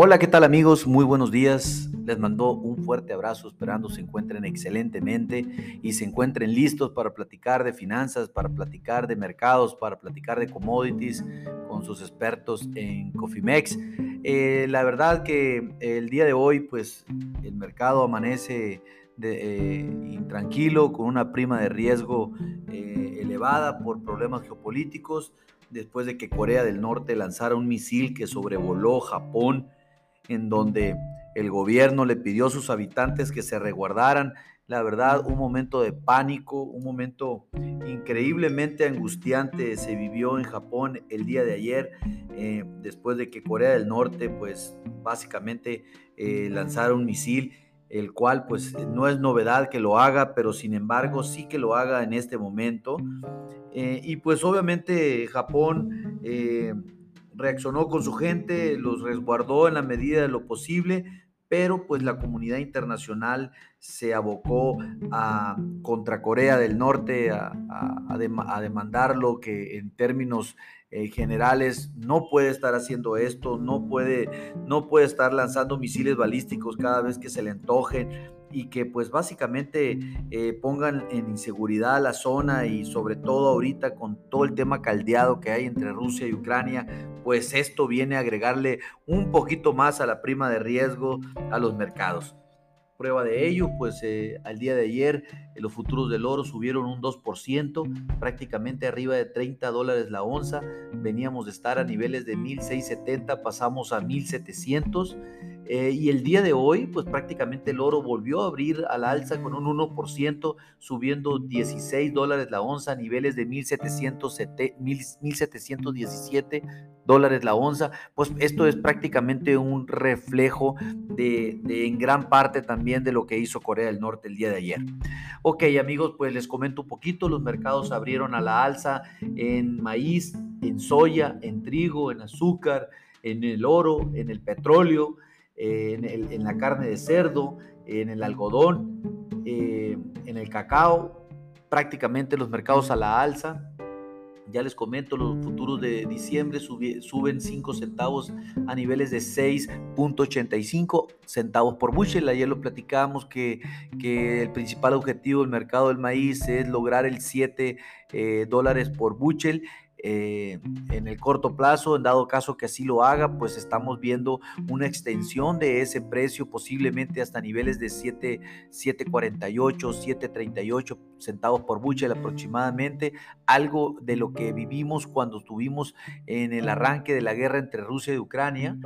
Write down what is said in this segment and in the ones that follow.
Hola, ¿qué tal amigos? Muy buenos días. Les mando un fuerte abrazo, esperando se encuentren excelentemente y se encuentren listos para platicar de finanzas, para platicar de mercados, para platicar de commodities con sus expertos en Cofimex. Eh, la verdad que el día de hoy, pues el mercado amanece de, eh, intranquilo, con una prima de riesgo eh, elevada por problemas geopolíticos, después de que Corea del Norte lanzara un misil que sobrevoló Japón en donde el gobierno le pidió a sus habitantes que se reguardaran. La verdad, un momento de pánico, un momento increíblemente angustiante se vivió en Japón el día de ayer, eh, después de que Corea del Norte, pues básicamente eh, lanzara un misil, el cual pues no es novedad que lo haga, pero sin embargo sí que lo haga en este momento. Eh, y pues obviamente Japón reaccionó con su gente, los resguardó en la medida de lo posible, pero pues la comunidad internacional se abocó a, contra Corea del Norte a, a, que en términos eh, generales no puede estar haciendo esto, no puede, no puede estar lanzando misiles balísticos cada vez que se le antoje y que pues básicamente eh, pongan en inseguridad la zona y sobre todo ahorita con todo el tema caldeado que hay entre Rusia y Ucrania, pues esto viene a agregarle un poquito más a la prima de riesgo a los mercados. Prueba de ello, pues eh, al día de ayer eh, los futuros del oro subieron un 2%, prácticamente arriba de 30 dólares la onza. Veníamos de estar a niveles de 1670, pasamos a 1700. Eh, y el día de hoy, pues prácticamente el oro volvió a abrir al alza con un 1%, subiendo 16 dólares la onza a niveles de 1717 dólares la onza. Pues esto es prácticamente un reflejo de, de, en gran parte también de lo que hizo Corea del Norte el día de ayer. Ok amigos, pues les comento un poquito, los mercados abrieron a la alza en maíz, en soya, en trigo, en azúcar, en el oro, en el petróleo en, la carne de cerdo, en el algodón, eh, en el cacao, prácticamente los mercados a la alza. Ya les comento, los futuros de diciembre suben 5 centavos a niveles de 6.85 centavos por bushel. Ayer lo platicamos que, que, el principal objetivo del mercado del maíz es lograr el 7 eh, dólares por bushel. Eh, en el corto plazo, en dado caso que así lo haga, pues estamos viendo una extensión de ese precio posiblemente hasta niveles de 7.48, 7.38 centavos por bushel aproximadamente, algo de lo que vivimos cuando estuvimos en el arranque de la guerra entre Rusia y Ucrania.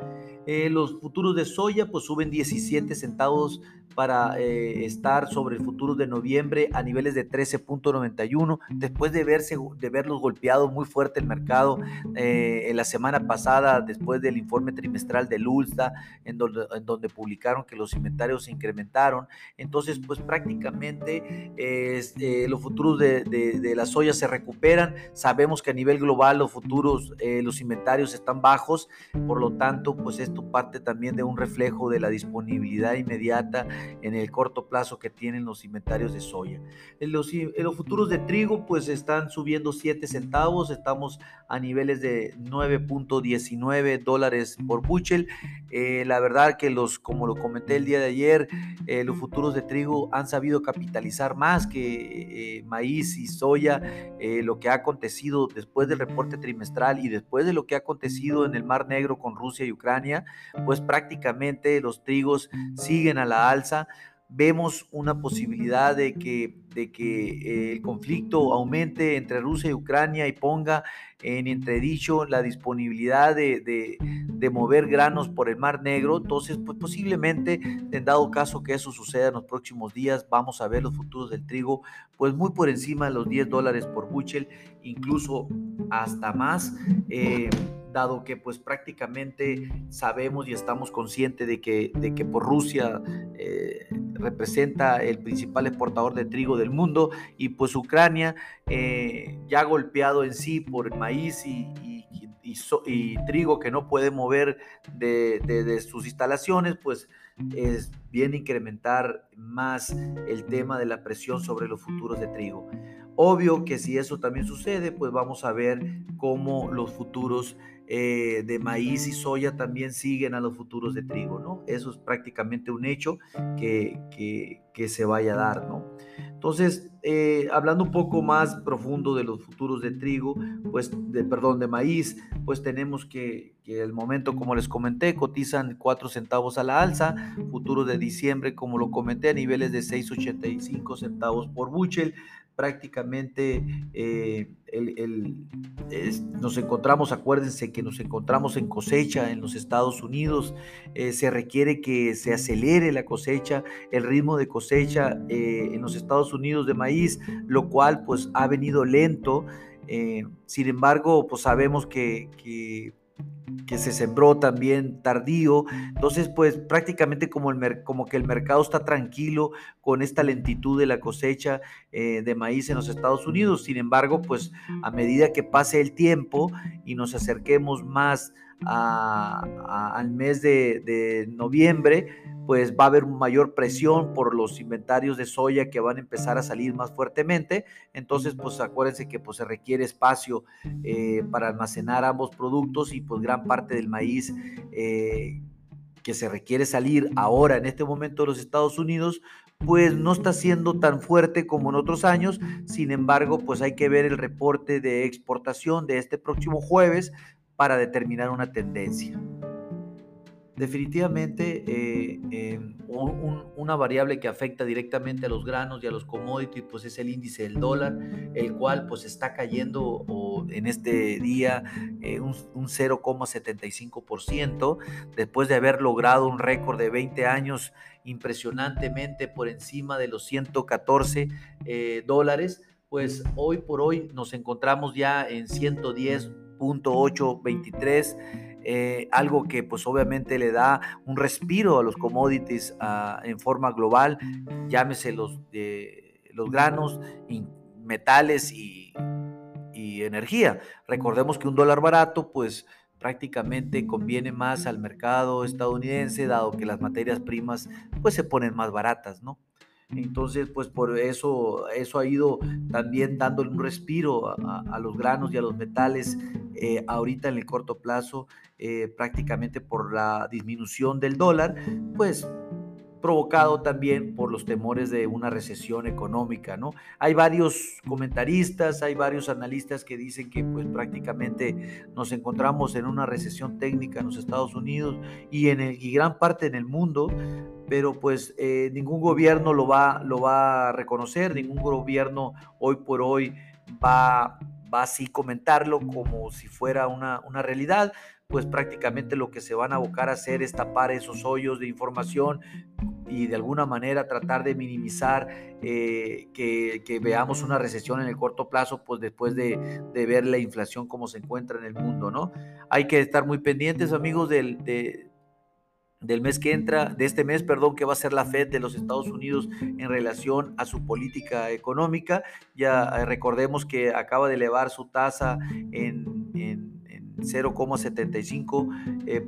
Eh, los futuros de soya pues suben 17 centavos para eh, estar sobre el futuro de noviembre a niveles de 13.91, después de, verse, de verlos golpeados muy fuerte el mercado eh, en la semana pasada, después del informe trimestral del ULSTA, en donde, en donde publicaron que los inventarios se incrementaron. Entonces, pues prácticamente eh, los futuros de, de, la soya se recuperan. Sabemos que a nivel global los futuros, los inventarios están bajos, por lo tanto, pues esto parte también de un reflejo de la disponibilidad inmediata en el corto plazo que tienen los inventarios de soya. En los, los futuros de trigo pues están subiendo 7 centavos, estamos a niveles de 9.19 dólares por bushel. Eh, la verdad que los, como lo comenté el día de ayer, eh, los futuros de trigo han sabido capitalizar más que eh, maíz y soya, lo que ha acontecido después del reporte trimestral y después de lo que ha acontecido en el Mar Negro con Rusia y Ucrania, pues prácticamente los trigos siguen a la alza vemos una posibilidad de que, de que eh, el conflicto aumente entre Rusia y Ucrania y ponga en entredicho la disponibilidad de, de, mover granos por el Mar Negro. Entonces, pues posiblemente, en dado caso que eso suceda en los próximos días, vamos a ver los futuros del trigo, pues muy por encima de los 10 dólares por bushel, incluso hasta más. Eh, dado que pues prácticamente sabemos y estamos conscientes de que, de que por Rusia eh, representa el principal exportador de trigo del mundo y pues Ucrania eh, ya golpeado en sí por el maíz y, y, trigo que no puede mover de, de sus instalaciones, pues es bien incrementar más el tema de la presión sobre los futuros de trigo. Obvio que si eso también sucede, pues vamos a ver cómo los futuros eh, de maíz y soya también siguen a los futuros de trigo, ¿no? Eso es prácticamente un hecho que, que, se vaya a dar, ¿no? Entonces, eh, hablando un poco más profundo de los futuros de trigo, pues, de, perdón, de maíz, pues tenemos que, que el momento, como les comenté, cotizan 4 centavos a la alza, futuros de diciembre, como lo comenté, a niveles de 6,85 centavos por buchel, prácticamente eh, nos encontramos, acuérdense que nos encontramos en cosecha en los Estados Unidos, eh, se requiere que se acelere la cosecha, el ritmo de cosecha eh, en los Estados Unidos de maíz, lo cual pues ha venido lento. sin embargo, pues sabemos que que se sembró también tardío. Entonces, pues prácticamente como, el, como que el mercado está tranquilo con esta lentitud de la cosecha eh, de maíz en los Estados Unidos. Sin embargo, pues a medida que pase el tiempo y nos acerquemos más al mes de, noviembre, pues va a haber mayor presión por los inventarios de soya que van a empezar a salir más fuertemente. Entonces, pues acuérdense que pues, se requiere espacio eh, para almacenar ambos productos y pues gran parte del maíz eh, que se requiere salir ahora en este momento de los Estados Unidos, pues no está siendo tan fuerte como en otros años. Sin embargo, pues hay que ver el reporte de exportación de este próximo jueves para determinar una tendencia. Definitivamente eh, una variable que afecta directamente a los granos y a los commodities pues es el índice del dólar, el cual pues está cayendo en este día eh, un, 0,75% después de haber logrado un récord de 20 años impresionantemente por encima de los 114 eh, dólares, pues hoy por hoy nos encontramos ya en 110 823, eh, algo que pues obviamente le da un respiro a los commodities ah, en forma global, llámese los, los granos, metales y, y energía. Recordemos que un dólar barato pues prácticamente conviene más al mercado estadounidense, dado que las materias primas pues se ponen más baratas, ¿no? Entonces, pues por eso, eso ha ido también dándole un respiro a, los granos y a los metales eh, ahorita en el corto plazo, eh, prácticamente por la disminución del dólar, pues provocado también por los temores de una recesión económica, ¿no? Hay varios comentaristas, hay varios analistas que dicen que pues prácticamente nos encontramos en una recesión técnica en los Estados Unidos y en el, y gran parte en el mundo, pero pues eh, ningún gobierno lo va, lo va a reconocer, ningún gobierno hoy por hoy va, va así comentarlo como si fuera una, una realidad, pues prácticamente lo que se van a abocar a hacer es tapar esos hoyos de información y de alguna manera tratar de minimizar eh, que, que, veamos una recesión en el corto plazo, pues después de, de, ver la inflación como se encuentra en el mundo, ¿no? Hay que estar muy pendientes, amigos, del, de, del mes que entra, de este mes, perdón, que va a ser la Fed de los Estados Unidos en relación a su política económica. Ya eh, recordemos que acaba de elevar su tasa en, en 0,75%. Eh.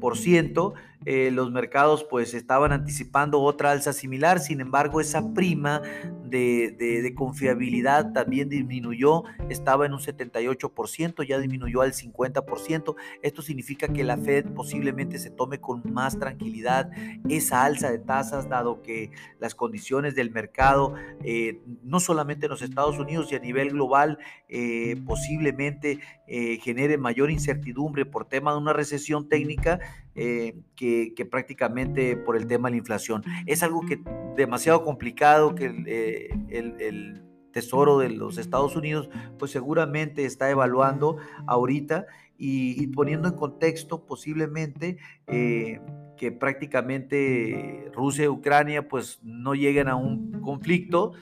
Eh, los mercados pues estaban anticipando otra alza similar, sin embargo esa prima de, confiabilidad también disminuyó, estaba en un 78%, ya disminuyó al 50%. Esto significa que la Fed posiblemente se tome con más tranquilidad esa alza de tasas, dado que las condiciones del mercado, eh, no solamente en los Estados Unidos y a nivel global, eh, posiblemente genere mayor incertidumbre por tema de una recesión técnica eh, que, prácticamente por el tema de la inflación. Es algo que demasiado complicado que el, eh, Tesoro de los Estados Unidos pues seguramente está evaluando ahorita y, poniendo en contexto posiblemente eh, que prácticamente Rusia y Ucrania pues no lleguen a un conflicto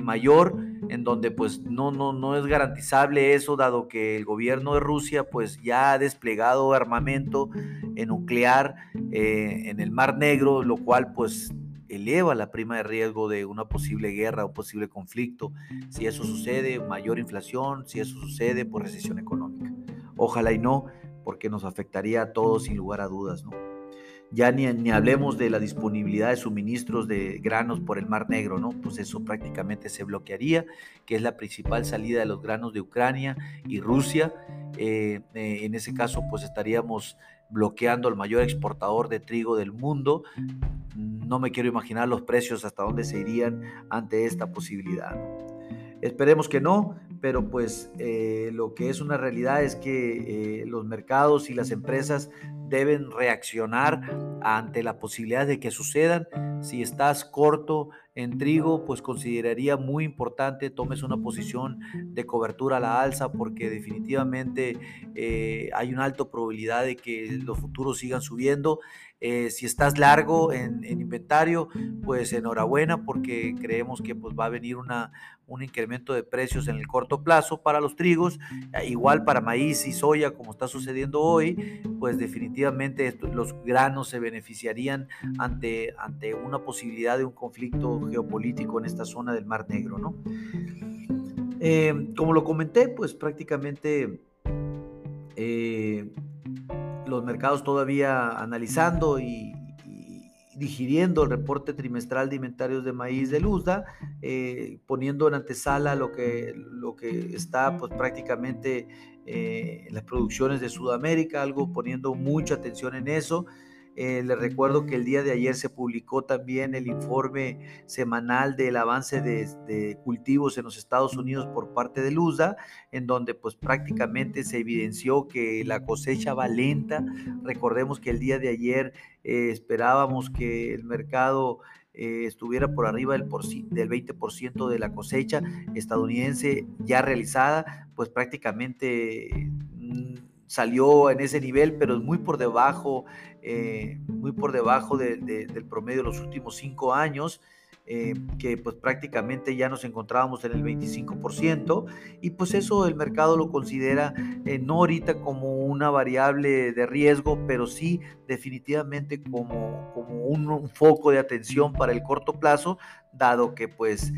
mayor en donde pues no, no, no es garantizable eso, dado que el gobierno de Rusia pues ya ha desplegado armamento nuclear eh, en el Mar Negro, lo cual pues eleva la prima de riesgo de una posible guerra o posible conflicto. Si eso sucede, mayor inflación, si eso sucede, pues recesión económica. Ojalá y no, porque nos afectaría a todos sin lugar a dudas, ¿no? Ya ni, ni, hablemos de la disponibilidad de suministros de granos por el Mar Negro, ¿no? Pues eso prácticamente se bloquearía, que es la principal salida de los granos de Ucrania y Rusia. Eh, eh, en ese caso, pues estaríamos bloqueando al mayor exportador de trigo del mundo. No me quiero imaginar los precios hasta dónde se irían ante esta posibilidad. Esperemos que no, pero pues eh, lo que es una realidad es que los mercados y las empresas deben reaccionar ante la posibilidad de que sucedan. Si estás corto en trigo, pues consideraría muy importante tomes una posición de cobertura a la alza porque definitivamente eh, hay una alta probabilidad de que los futuros sigan subiendo. Eh, si estás largo en, inventario, pues enhorabuena porque creemos que pues, va a venir una, un incremento de precios en el corto plazo para los trigos, eh, igual para maíz y soya como está sucediendo hoy, pues definitivamente los granos se beneficiarían ante, ante una posibilidad de un conflicto geopolítico en esta zona del Mar Negro. ¿no? Eh, como lo comenté, pues prácticamente los mercados todavía analizando y, digiriendo el reporte trimestral de inventarios de maíz de Luzda, eh, poniendo en antesala lo que, lo que está pues, prácticamente eh, en las producciones de Sudamérica, algo poniendo mucha atención en eso. Eh, les recuerdo que el día de ayer se publicó también el informe semanal del avance de, cultivos en los Estados Unidos por parte de Luzda, en donde pues prácticamente se evidenció que la cosecha va lenta. Recordemos que el día de ayer eh, esperábamos que el mercado eh, estuviera por arriba del, del 20% de la cosecha estadounidense ya realizada, pues prácticamente mm, salió en ese nivel, pero es muy por debajo eh, muy por debajo del promedio de los últimos cinco años. Eh, que pues prácticamente ya nos encontrábamos en el 25% y pues eso el mercado lo considera eh, no ahorita como una variable de riesgo, pero sí definitivamente como, como un, foco de atención para el corto plazo, dado que pues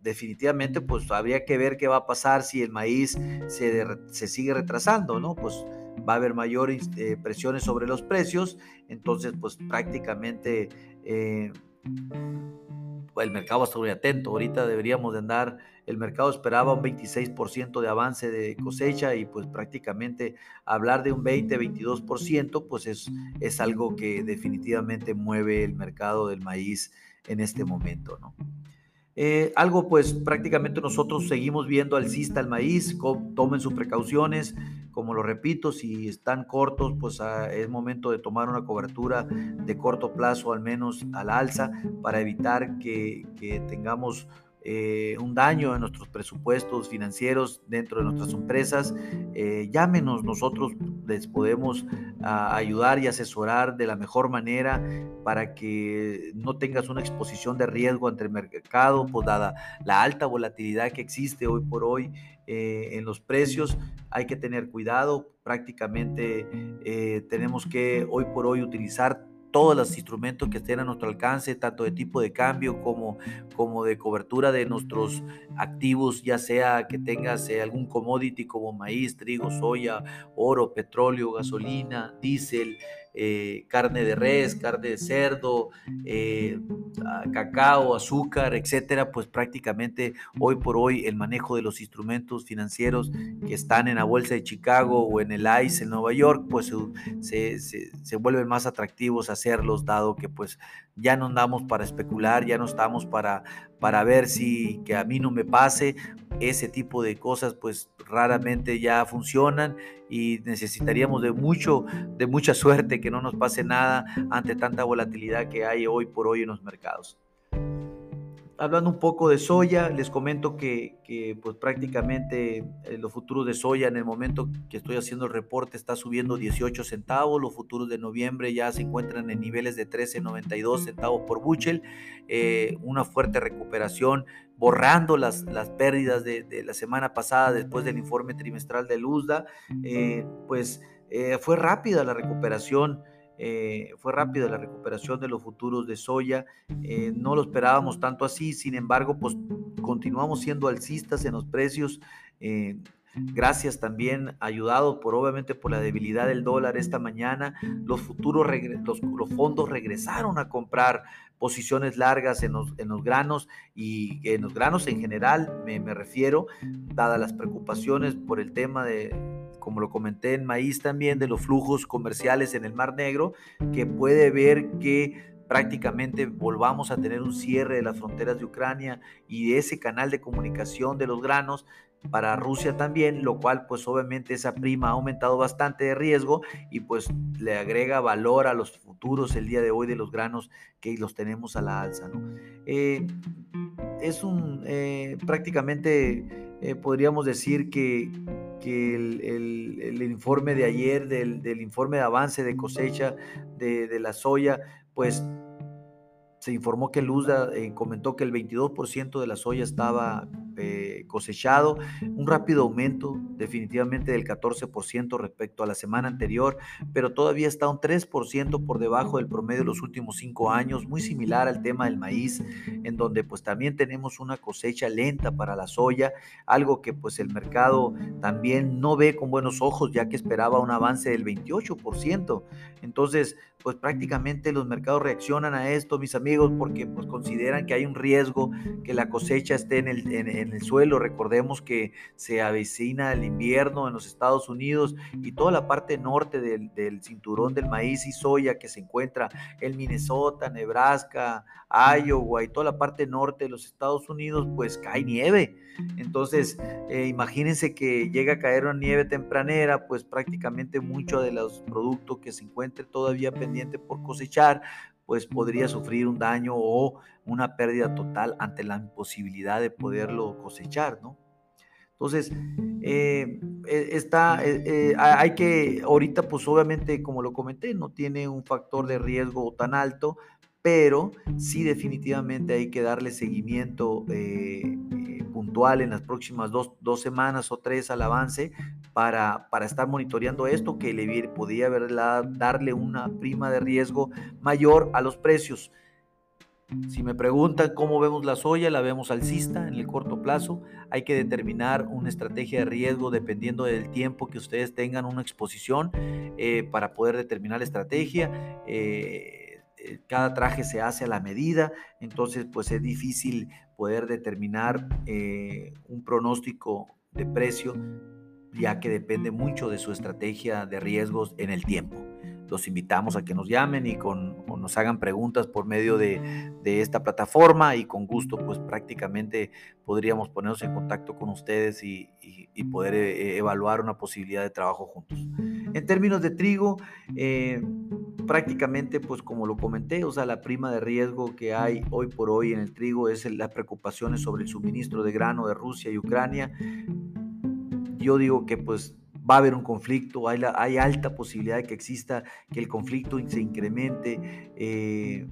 definitivamente pues habría que ver qué va a pasar si el maíz se, se sigue retrasando, ¿no? Pues va a haber mayores eh, presiones sobre los precios, entonces pues prácticamente eh, el mercado estar muy atento. Ahorita deberíamos de andar, el mercado esperaba un 26% de avance de cosecha y pues prácticamente hablar de un 20-22% pues es, es algo que definitivamente mueve el mercado del maíz en este momento, ¿no? Eh, algo pues prácticamente nosotros seguimos viendo alcista el maíz, tomen sus precauciones, como lo repito, si están cortos pues ah, es momento de tomar una cobertura de corto plazo al menos al alza para evitar que, que tengamos eh, un daño en nuestros presupuestos financieros dentro de nuestras empresas, eh, llámenos, nosotros les podemos ah, ayudar y asesorar de la mejor manera para que no tengas una exposición de riesgo ante el mercado, pues dada la alta volatilidad que existe hoy por hoy eh, en los precios, hay que tener cuidado, prácticamente tenemos que hoy por hoy utilizar todos los instrumentos que estén a nuestro alcance, tanto de tipo de cambio como, como de cobertura de nuestros activos, ya sea que tengas eh, algún commodity como maíz, trigo, soya, oro, petróleo, gasolina, diésel, eh, carne de res, carne de cerdo, eh, cacao, azúcar, etcétera, pues prácticamente hoy por hoy el manejo de los instrumentos financieros que están en la bolsa de Chicago o en el ICE en Nueva York, pues se, se vuelven más atractivos hacerlos, dado que pues ya no andamos para especular, ya no estamos para, para ver si que a mí no me pase, ese tipo de cosas pues raramente ya funcionan y necesitaríamos de mucho de mucha suerte que no nos pase nada ante tanta volatilidad que hay hoy por hoy en los mercados hablando un poco de soya, les comento que, pues prácticamente eh, los futuros de soya en el momento que estoy haciendo el reporte está subiendo 18 centavos, los futuros de noviembre ya se encuentran en niveles de 13.92 centavos por buchel, eh, una fuerte recuperación borrando las, las pérdidas de, la semana pasada después del informe trimestral de Luzda, eh, pues fue rápida la recuperación eh, fue rápida la recuperación de los futuros de soya, eh, no lo esperábamos tanto así, sin embargo, pues continuamos siendo alcistas en los precios. Eh, gracias también, ayudado por obviamente por la debilidad del dólar esta mañana, los futuros, los, fondos regresaron a comprar posiciones largas en los, en los granos y en los granos en general, me, me refiero, dadas las preocupaciones por el tema de, como lo comenté en maíz también, de los flujos comerciales en el Mar Negro, que puede ver que prácticamente volvamos a tener un cierre de las fronteras de Ucrania y de ese canal de comunicación de los granos para Rusia también, lo cual pues obviamente esa prima ha aumentado bastante de riesgo y pues le agrega valor a los futuros el día de hoy de los granos que los tenemos a la alza. ¿no? Eh, es un eh, prácticamente eh, podríamos decir que, que el, informe de ayer del, informe de avance de cosecha de, de la soya pues se informó que Luzda eh, comentó que el 22% de la soya estaba eh, cosechado, un rápido aumento definitivamente del 14% respecto a la semana anterior, pero todavía está un 3% por debajo del promedio de los últimos cinco años, muy similar al tema del maíz, en donde pues también tenemos una cosecha lenta para la soya, algo que pues el mercado también no ve con buenos ojos, ya que esperaba un avance del 28%. Entonces, pues prácticamente los mercados reaccionan a esto, mis amigos, porque pues consideran que hay un riesgo que la cosecha esté en el, en el suelo. Recordemos que se avecina el invierno en los Estados Unidos y toda la parte norte del, cinturón del maíz y soya que se encuentra en Minnesota, Nebraska, Iowa y toda la parte norte de los Estados Unidos, pues cae nieve. Entonces, eh, imagínense que llega a caer una nieve tempranera, pues prácticamente mucho de los productos que se encuentren todavía pendiente por cosechar, pues podría sufrir un daño o una pérdida total ante la imposibilidad de poderlo cosechar, ¿no? Entonces, eh, e, está, eh, eh, hay que, ahorita pues obviamente, como lo comenté, no tiene un factor de riesgo tan alto, pero sí definitivamente hay que darle seguimiento puntual en las próximas dos, dos, semanas o tres al avance para, estar monitoreando esto que le podría darle una prima de riesgo mayor a los precios. Si me preguntan cómo vemos la soya, la vemos alcista en el corto plazo. Hay que determinar una estrategia de riesgo dependiendo del tiempo que ustedes tengan una exposición eh, para poder determinar la estrategia. Eh, eh, cada traje se hace a la medida, entonces pues es difícil poder determinar un pronóstico de precio ya que depende mucho de su estrategia de riesgos en el tiempo. Los invitamos a que nos llamen y con, o nos hagan preguntas por medio de, esta plataforma y con gusto pues prácticamente podríamos ponernos en contacto con ustedes y, poder eh, evaluar una posibilidad de trabajo juntos. En términos de trigo, eh, prácticamente pues como lo comenté, o sea, la prima de riesgo que hay hoy por hoy en el trigo es las preocupaciones sobre el suministro de grano de Rusia y Ucrania yo digo que pues va a haber un conflicto, hay, hay alta posibilidad de que exista, que el conflicto se incremente eh,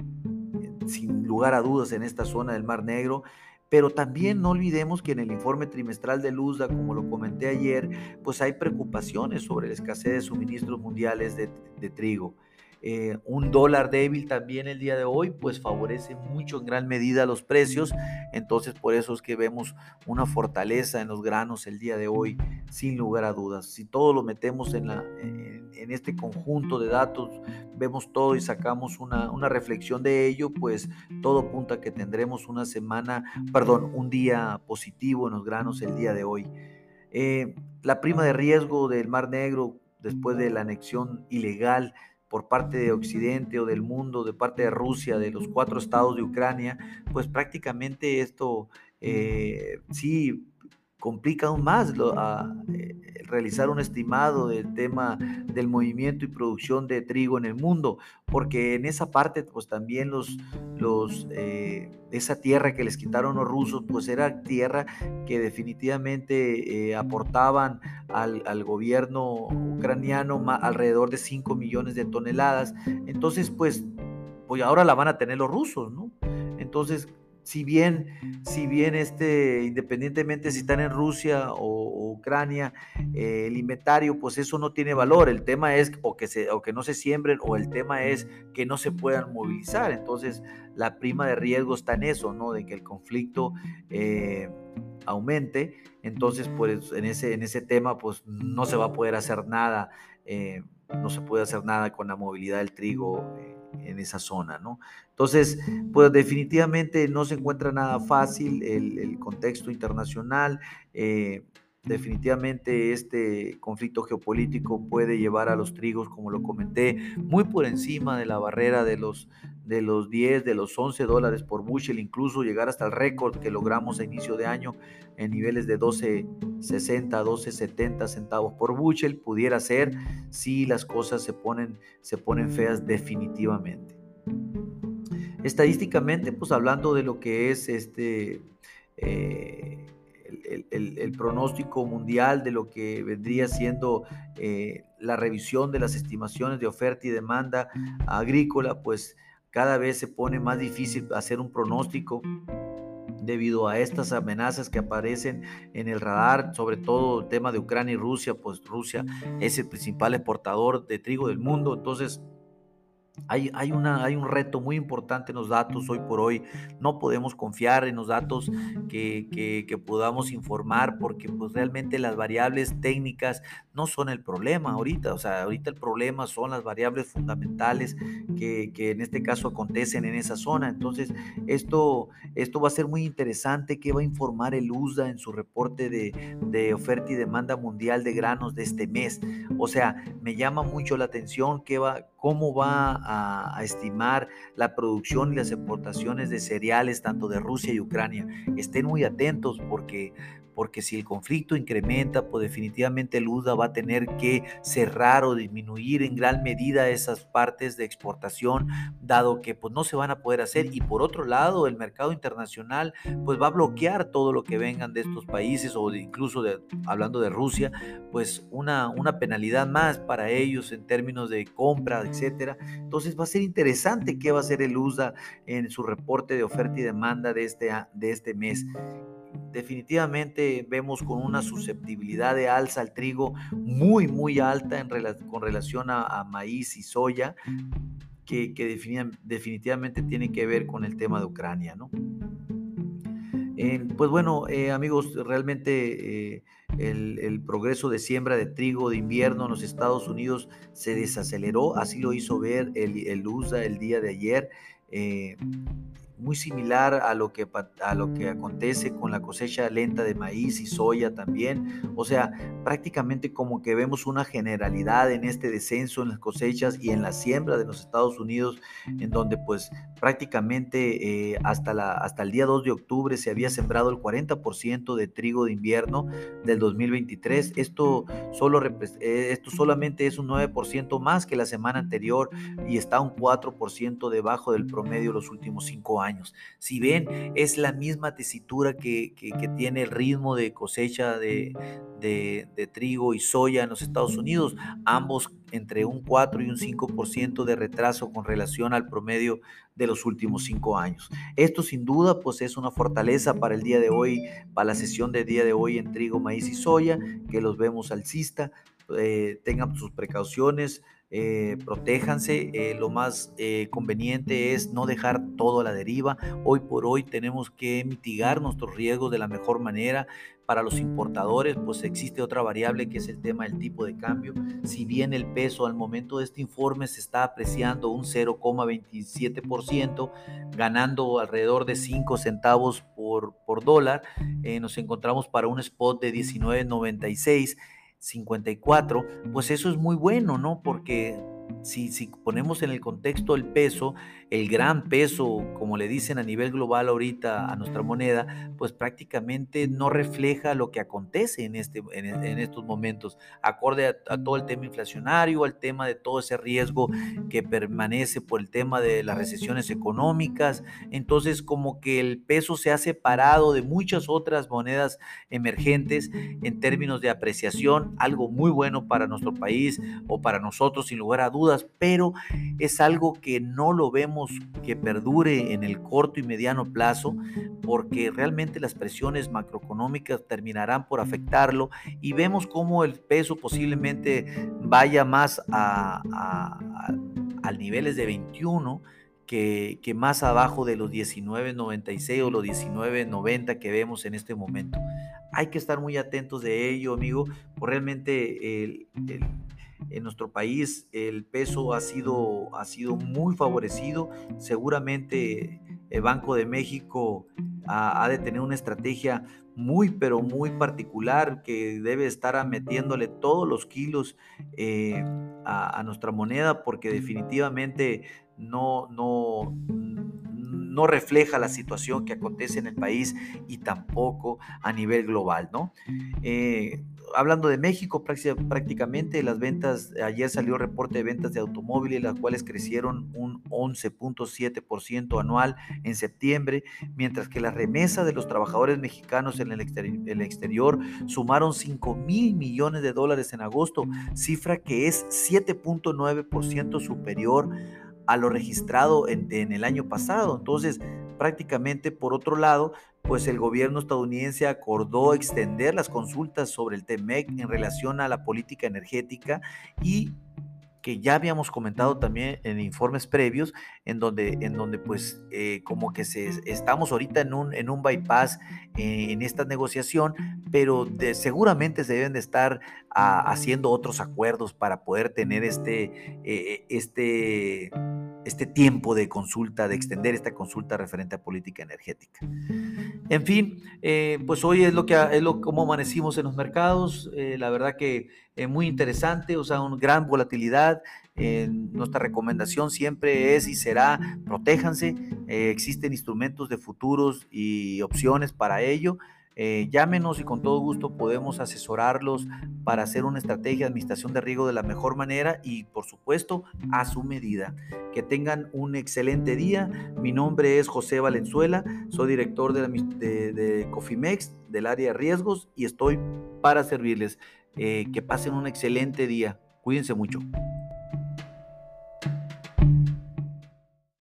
sin lugar a dudas en esta zona del Mar Negro. Pero también no olvidemos que en el informe trimestral de Luzda, como lo comenté ayer, pues hay preocupaciones sobre la escasez de suministros mundiales de, de trigo. Eh, un dólar débil también el día de hoy, pues favorece mucho en gran medida los precios. Entonces, por eso es que vemos una fortaleza en los granos el día de hoy, sin lugar a dudas. Si todo lo metemos en, este conjunto de datos, vemos todo y sacamos una, una reflexión de ello, pues todo apunta a que tendremos una semana, perdón, un día positivo en los granos el día de hoy. Eh, la prima de riesgo del Mar Negro después de la anexión ilegal por parte de Occidente o del mundo, de parte de Rusia, de los cuatro estados de Ucrania, pues prácticamente esto eh, sí complica aún más eh, realizar un estimado del tema del movimiento y producción de trigo en el mundo, porque en esa parte pues también los, los eh, esa tierra que les quitaron los rusos pues era tierra que definitivamente eh, aportaban al, al, gobierno ucraniano alrededor de 5 millones de toneladas, entonces pues, pues ahora la van a tener los rusos, ¿no? Entonces si bien, si bien este, independientemente si están en Rusia o, Ucrania, eh, el inventario, pues eso no tiene valor. El tema es o que, se, o que no se siembren o el tema es que no se puedan movilizar. Entonces, la prima de riesgo está en eso, ¿no? De que el conflicto eh, aumente, entonces pues en ese, en ese tema pues no se va a poder hacer nada, eh, no se puede hacer nada con la movilidad del trigo en esa zona, ¿no? Entonces, pues definitivamente no se encuentra nada fácil el, contexto internacional. Eh, definitivamente este conflicto geopolítico puede llevar a los trigos, como lo comenté, muy por encima de la barrera de los, de los 10, de los 11 dólares por bushel, incluso llegar hasta el récord que logramos a inicio de año en niveles de 12.60, 12.70 centavos por bushel, pudiera ser si las cosas se ponen, se ponen feas definitivamente. Estadísticamente, pues hablando de lo que es este... Eh, el, pronóstico mundial de lo que vendría siendo eh, la revisión de las estimaciones de oferta y demanda agrícola, pues cada vez se pone más difícil hacer un pronóstico debido a estas amenazas que aparecen en el radar, sobre todo el tema de Ucrania y Rusia, pues Rusia es el principal exportador de trigo del mundo, entonces hay, una, hay un reto muy importante en los datos hoy por hoy. No podemos confiar en los datos que, que, podamos informar porque pues, realmente las variables técnicas no son el problema ahorita. O sea, ahorita el problema son las variables fundamentales que, que en este caso acontecen en esa zona. Entonces, esto, esto va a ser muy interesante. ¿Qué va a informar el USDA en su reporte de, de oferta y demanda mundial de granos de este mes? O sea, me llama mucho la atención qué va, cómo va a, estimar la producción y las exportaciones de cereales tanto de Rusia y Ucrania. Estén muy atentos porque porque si el conflicto incrementa, pues definitivamente el UDA va a tener que cerrar o disminuir en gran medida esas partes de exportación, dado que pues no se van a poder hacer. Y por otro lado, el mercado internacional pues va a bloquear todo lo que vengan de estos países o incluso de, hablando de Rusia, pues una, una penalidad más para ellos en términos de compra, etcétera. Entonces va a ser interesante qué va a hacer el USDA en su reporte de oferta y demanda de este, de este mes definitivamente vemos con una susceptibilidad de alza al trigo muy, muy alta en con relación a, maíz y soya, que, definitivamente tiene que ver con el tema de Ucrania, ¿no? pues bueno, eh, amigos, realmente eh, el, progreso de siembra de trigo de invierno en los Estados Unidos se desaceleró, así lo hizo ver el, el USA el día de ayer. Muy similar a lo, que, a lo que acontece con la cosecha lenta de maíz y soya también. O sea, prácticamente como que vemos una generalidad en este descenso en las cosechas y en la siembra de los Estados Unidos, en donde pues prácticamente eh, hasta, la, hasta el día 2 de octubre se había sembrado el 40% de trigo de invierno del 2023. Esto, solo, eh, esto solamente es un 9% más que la semana anterior y está un 4% debajo del promedio los últimos cinco años. Si ven, es la misma tesitura que, tiene el ritmo de cosecha de, trigo y soya en los Estados Unidos, ambos entre un 4 y un 5% de retraso con relación al promedio de los últimos cinco años. Esto sin duda pues es una fortaleza para el día de hoy, para la sesión de día de hoy en trigo, maíz y soya, que los vemos alcista, eh, tengan sus precauciones, eh, protéjanse. Eh, lo más eh, conveniente es no dejar todo a la deriva. Hoy por hoy tenemos que mitigar nuestros riesgos de la mejor manera. Para los importadores, pues existe otra variable que es el tema del tipo de cambio. Si bien el peso al momento de este informe se está apreciando un 0,27%, ganando alrededor de 5 centavos por, por dólar, nos encontramos para un spot de 19.96 54, pues eso es muy bueno, ¿no? Porque si, si, ponemos en el contexto el peso, el gran peso, como le dicen a nivel global ahorita a nuestra moneda, pues prácticamente no refleja lo que acontece en, este, en, estos momentos, acorde a, todo el tema inflacionario, al tema de todo ese riesgo que permanece por el tema de las recesiones económicas. Entonces, como que el peso se ha separado de muchas otras monedas emergentes en términos de apreciación, algo muy bueno para nuestro país o para nosotros, sin lugar a dudas pero es algo que no lo vemos que perdure en el corto y mediano plazo, porque realmente las presiones macroeconómicas terminarán por afectarlo y vemos cómo el peso posiblemente vaya más a, a, niveles de 21 que, que, más abajo de los 19.96 o los 19.90 que vemos en este momento. Hay que estar muy atentos de ello, amigo, porque realmente el, en nuestro país el peso ha sido, ha sido muy favorecido. Seguramente el Banco de México ha, ha de tener una estrategia muy, pero muy particular que debe estar metiéndole todos los kilos eh, a, a, nuestra moneda porque definitivamente no, no, no refleja la situación que acontece en el país y tampoco a nivel global, ¿no? Eh, hablando de México, prácticamente las ventas, ayer salió reporte de ventas de automóviles, las cuales crecieron un 11.7% anual en septiembre, mientras que las remesas de los trabajadores mexicanos en el exterior, el exterior sumaron 5 mil millones de dólares en agosto, cifra que es 7.9% superior a lo registrado en, el año pasado. Entonces, prácticamente por otro lado, pues el gobierno estadounidense acordó extender las consultas sobre el TEMEC en relación a la política energética y que ya habíamos comentado también en informes previos, en donde, en donde pues eh, como que se, estamos ahorita en un, en un bypass eh, en esta negociación, pero de, seguramente se deben de estar a, haciendo otros acuerdos para poder tener este, eh, este este tiempo de consulta, de extender esta consulta referente a política energética. En fin, eh, pues hoy es lo que es lo como amanecimos en los mercados. Eh, la verdad que es muy interesante, o sea, una gran volatilidad. Eh, nuestra recomendación siempre es y será protéjanse. existen instrumentos de futuros y opciones para ello. Eh, llámenos y con todo gusto podemos asesorarlos para hacer una estrategia de administración de riesgo de la mejor manera y por supuesto a su medida. Que tengan un excelente día. Mi nombre es José Valenzuela, soy director de, de, de Cofimex del área de riesgos y estoy para servirles. Eh, que pasen un excelente día. Cuídense mucho.